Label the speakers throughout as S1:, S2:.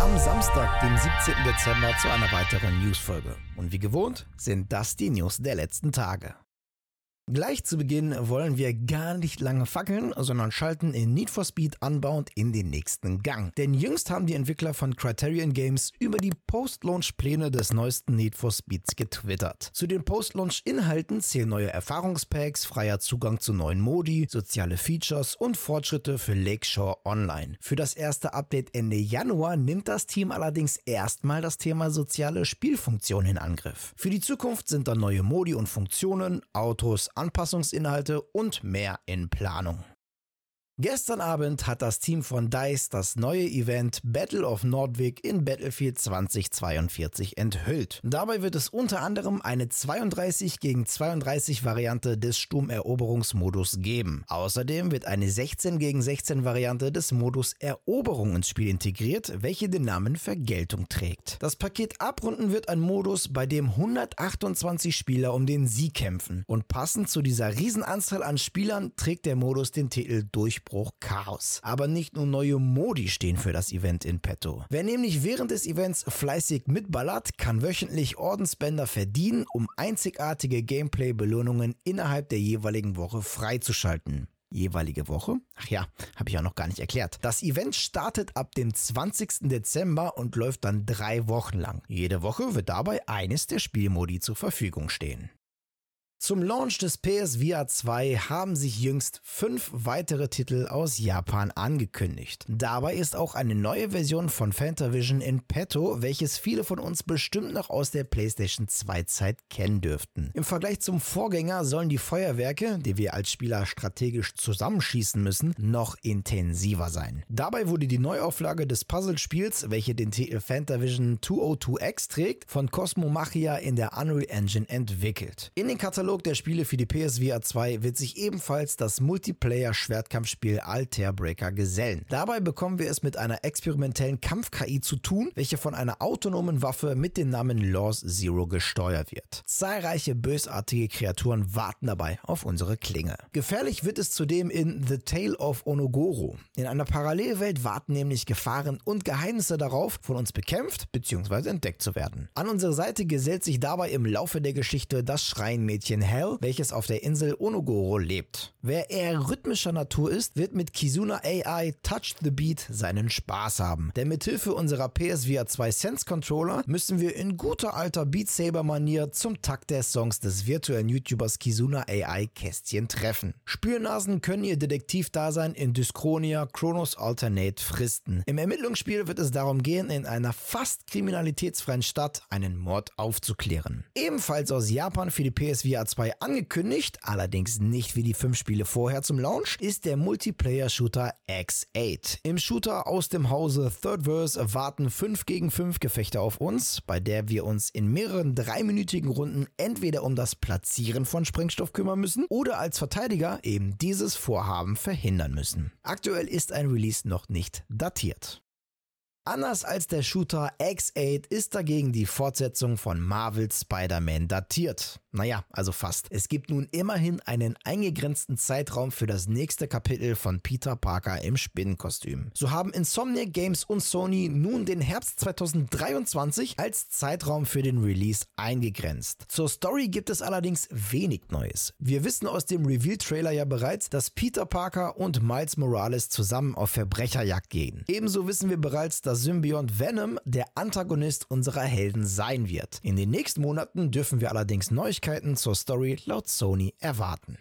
S1: am Samstag, dem 17. Dezember, zu einer weiteren Newsfolge. Und wie gewohnt sind das die News der letzten Tage. Gleich zu Beginn wollen wir gar nicht lange fackeln, sondern schalten in Need for Speed anbauend in den nächsten Gang. Denn jüngst haben die Entwickler von Criterion Games über die Post-Launch-Pläne des neuesten Need for Speeds getwittert. Zu den Post-Launch-Inhalten zählen neue Erfahrungspacks, freier Zugang zu neuen Modi, soziale Features und Fortschritte für Lakeshore Online. Für das erste Update Ende Januar nimmt das Team allerdings erstmal das Thema soziale Spielfunktion in Angriff. Für die Zukunft sind dann neue Modi und Funktionen, Autos, Anpassungsinhalte und mehr in Planung. Gestern Abend hat das Team von DICE das neue Event Battle of Nordvik in Battlefield 2042 enthüllt. Dabei wird es unter anderem eine 32 gegen 32 Variante des Sturmeroberungsmodus geben. Außerdem wird eine 16 gegen 16 Variante des Modus Eroberung ins Spiel integriert, welche den Namen Vergeltung trägt. Das Paket abrunden wird ein Modus, bei dem 128 Spieler um den Sieg kämpfen. Und passend zu dieser Riesenanzahl an Spielern trägt der Modus den Titel Durch Durchbruch Chaos. Aber nicht nur neue Modi stehen für das Event in petto. Wer nämlich während des Events fleißig mitballert, kann wöchentlich Ordensbänder verdienen, um einzigartige Gameplay-Belohnungen innerhalb der jeweiligen Woche freizuschalten jeweilige Woche. Ach ja, habe ich auch noch gar nicht erklärt. Das Event startet ab dem 20. Dezember und läuft dann drei Wochen lang. Jede Woche wird dabei eines der Spielmodi zur Verfügung stehen. Zum Launch des PSVR 2 haben sich jüngst fünf weitere Titel aus Japan angekündigt. Dabei ist auch eine neue Version von Fantavision in petto, welches viele von uns bestimmt noch aus der PlayStation 2 Zeit kennen dürften. Im Vergleich zum Vorgänger sollen die Feuerwerke, die wir als Spieler strategisch zusammenschießen müssen, noch intensiver sein. Dabei wurde die Neuauflage des Puzzlespiels, welche den Titel Fantavision 202X trägt, von Cosmo Machia in der Unreal Engine entwickelt. In den Katalog Katalog der Spiele für die PSVR 2 wird sich ebenfalls das Multiplayer-Schwertkampfspiel Altair Breaker gesellen. Dabei bekommen wir es mit einer experimentellen Kampf-KI zu tun, welche von einer autonomen Waffe mit dem Namen Laws Zero gesteuert wird. Zahlreiche bösartige Kreaturen warten dabei auf unsere Klinge. Gefährlich wird es zudem in The Tale of Onogoro. In einer Parallelwelt warten nämlich Gefahren und Geheimnisse darauf, von uns bekämpft bzw. entdeckt zu werden. An unsere Seite gesellt sich dabei im Laufe der Geschichte das Schreinmädchen Hell, welches auf der Insel Onogoro lebt. Wer eher rhythmischer Natur ist, wird mit Kizuna AI Touch the Beat seinen Spaß haben. Denn mithilfe unserer PSVR 2 Sense Controller müssen wir in guter alter Beat Saber Manier zum Takt der Songs des virtuellen YouTubers Kizuna AI Kästchen treffen. Spürnasen können ihr Detektivdasein in Dyschronia Chronos Alternate fristen. Im Ermittlungsspiel wird es darum gehen, in einer fast kriminalitätsfreien Stadt einen Mord aufzuklären. Ebenfalls aus Japan für die PSVR 2 2 angekündigt, allerdings nicht wie die fünf Spiele vorher zum Launch, ist der Multiplayer-Shooter X8. Im Shooter aus dem Hause Thirdverse warten 5 gegen 5 Gefechte auf uns, bei der wir uns in mehreren dreiminütigen Runden entweder um das Platzieren von Sprengstoff kümmern müssen oder als Verteidiger eben dieses Vorhaben verhindern müssen. Aktuell ist ein Release noch nicht datiert. Anders als der Shooter X8 ist dagegen die Fortsetzung von Marvel's Spider-Man datiert. Naja, also fast. Es gibt nun immerhin einen eingegrenzten Zeitraum für das nächste Kapitel von Peter Parker im Spinnenkostüm. So haben Insomniac Games und Sony nun den Herbst 2023 als Zeitraum für den Release eingegrenzt. Zur Story gibt es allerdings wenig Neues. Wir wissen aus dem Reveal-Trailer ja bereits, dass Peter Parker und Miles Morales zusammen auf Verbrecherjagd gehen. Ebenso wissen wir bereits, dass Symbiont Venom der Antagonist unserer Helden sein wird. In den nächsten Monaten dürfen wir allerdings Neuigkeiten Neuigkeiten zur Story laut Sony erwarten.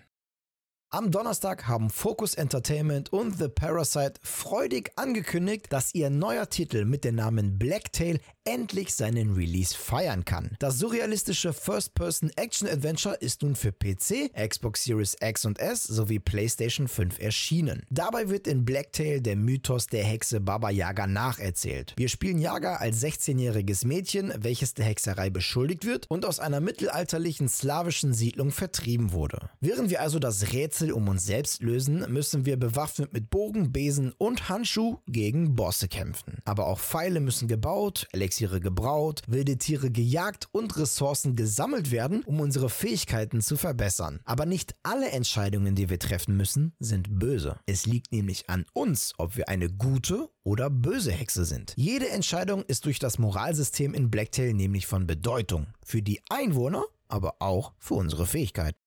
S1: Am Donnerstag haben Focus Entertainment und The Parasite freudig angekündigt, dass ihr neuer Titel mit dem Namen Blacktail endlich seinen Release feiern kann. Das surrealistische First-Person-Action-Adventure ist nun für PC, Xbox Series X und S sowie PlayStation 5 erschienen. Dabei wird in Blacktail der Mythos der Hexe Baba Yaga nacherzählt. Wir spielen Yaga als 16-jähriges Mädchen, welches der Hexerei beschuldigt wird und aus einer mittelalterlichen slawischen Siedlung vertrieben wurde. Während wir also das Rätsel um uns selbst lösen, müssen wir bewaffnet mit Bogen, Besen und Handschuh gegen Bosse kämpfen. Aber auch Pfeile müssen gebaut, Elixiere gebraut, wilde Tiere gejagt und Ressourcen gesammelt werden, um unsere Fähigkeiten zu verbessern. Aber nicht alle Entscheidungen, die wir treffen müssen, sind böse. Es liegt nämlich an uns, ob wir eine gute oder böse Hexe sind. Jede Entscheidung ist durch das Moralsystem in Blacktail nämlich von Bedeutung. Für die Einwohner, aber auch für unsere Fähigkeiten.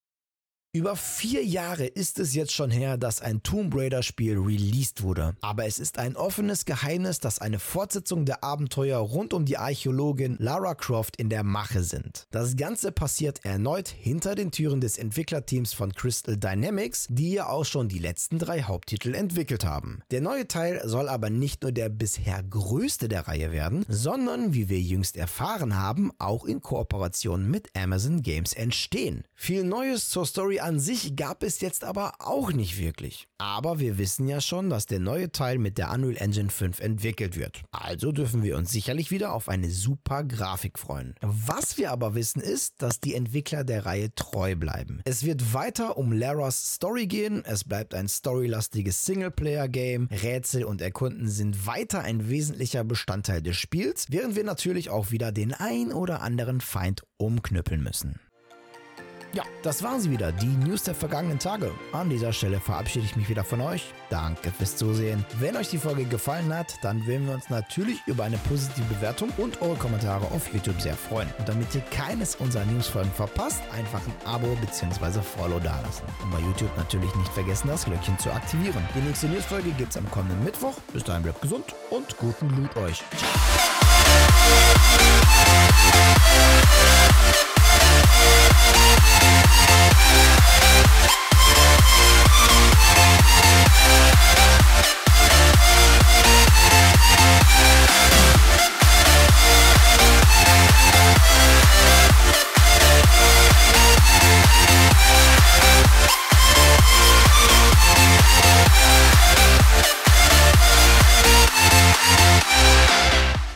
S1: Über vier Jahre ist es jetzt schon her, dass ein Tomb Raider Spiel released wurde. Aber es ist ein offenes Geheimnis, dass eine Fortsetzung der Abenteuer rund um die Archäologin Lara Croft in der Mache sind. Das Ganze passiert erneut hinter den Türen des Entwicklerteams von Crystal Dynamics, die ja auch schon die letzten drei Haupttitel entwickelt haben. Der neue Teil soll aber nicht nur der bisher größte der Reihe werden, sondern, wie wir jüngst erfahren haben, auch in Kooperation mit Amazon Games entstehen. Viel Neues zur Story an sich gab es jetzt aber auch nicht wirklich. Aber wir wissen ja schon, dass der neue Teil mit der Unreal Engine 5 entwickelt wird. Also dürfen wir uns sicherlich wieder auf eine super Grafik freuen. Was wir aber wissen ist, dass die Entwickler der Reihe treu bleiben. Es wird weiter um Laras Story gehen, es bleibt ein storylastiges Singleplayer-Game, Rätsel und Erkunden sind weiter ein wesentlicher Bestandteil des Spiels, während wir natürlich auch wieder den ein oder anderen Feind umknüppeln müssen. Ja, das waren sie wieder, die News der vergangenen Tage. An dieser Stelle verabschiede ich mich wieder von euch. Danke fürs Zusehen. Wenn euch die Folge gefallen hat, dann würden wir uns natürlich über eine positive Bewertung und eure Kommentare auf YouTube sehr freuen. Und damit ihr keines unserer Newsfolgen verpasst, einfach ein Abo bzw. Follow dalassen. Und bei YouTube natürlich nicht vergessen, das Glöckchen zu aktivieren. Die nächste Newsfolge gibt es am kommenden Mittwoch. Bis dahin bleibt gesund und guten Loot euch. Ciao.